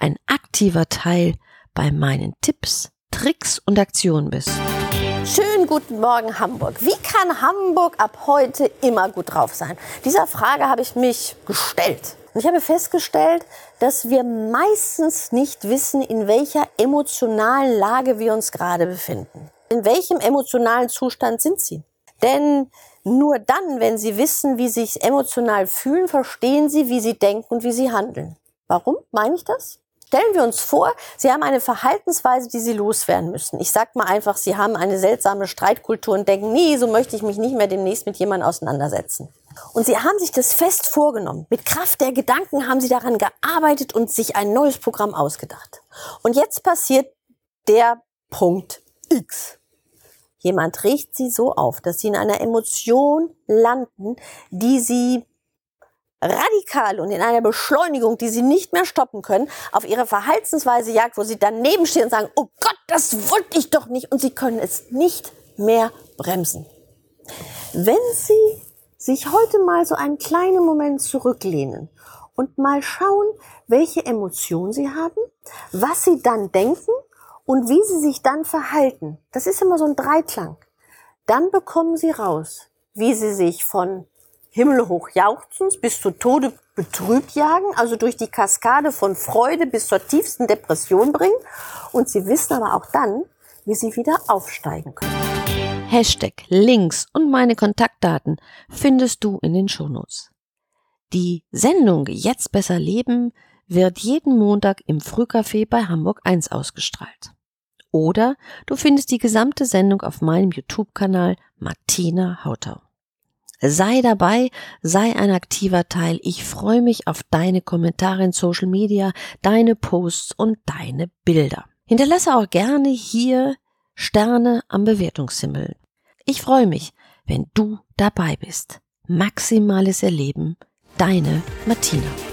ein aktiver Teil bei meinen Tipps, Tricks und Aktionen bist. Schönen guten Morgen Hamburg. Wie kann Hamburg ab heute immer gut drauf sein? Dieser Frage habe ich mich gestellt. Und ich habe festgestellt, dass wir meistens nicht wissen, in welcher emotionalen Lage wir uns gerade befinden. In welchem emotionalen Zustand sind Sie? Denn nur dann, wenn Sie wissen, wie Sie sich emotional fühlen, verstehen Sie, wie Sie denken und wie Sie handeln. Warum meine ich das? Stellen wir uns vor, Sie haben eine Verhaltensweise, die Sie loswerden müssen. Ich sag mal einfach, Sie haben eine seltsame Streitkultur und denken, nee, so möchte ich mich nicht mehr demnächst mit jemandem auseinandersetzen. Und Sie haben sich das fest vorgenommen. Mit Kraft der Gedanken haben Sie daran gearbeitet und sich ein neues Programm ausgedacht. Und jetzt passiert der Punkt X. Jemand regt Sie so auf, dass Sie in einer Emotion landen, die Sie radikal und in einer Beschleunigung, die sie nicht mehr stoppen können, auf ihre Verhaltensweise jagt, wo sie daneben stehen und sagen, oh Gott, das wollte ich doch nicht und sie können es nicht mehr bremsen. Wenn Sie sich heute mal so einen kleinen Moment zurücklehnen und mal schauen, welche Emotionen Sie haben, was Sie dann denken und wie Sie sich dann verhalten, das ist immer so ein Dreiklang, dann bekommen Sie raus, wie Sie sich von himmelhoch jauchzens bis zu Tode betrübt jagen, also durch die Kaskade von Freude bis zur tiefsten Depression bringen. Und sie wissen aber auch dann, wie sie wieder aufsteigen können. Hashtag, Links und meine Kontaktdaten findest du in den Shownotes. Die Sendung Jetzt besser leben wird jeden Montag im Frühcafé bei Hamburg 1 ausgestrahlt. Oder du findest die gesamte Sendung auf meinem YouTube-Kanal Martina Hautau. Sei dabei, sei ein aktiver Teil. Ich freue mich auf deine Kommentare in Social Media, deine Posts und deine Bilder. Hinterlasse auch gerne hier Sterne am Bewertungshimmel. Ich freue mich, wenn du dabei bist. Maximales Erleben, deine Martina.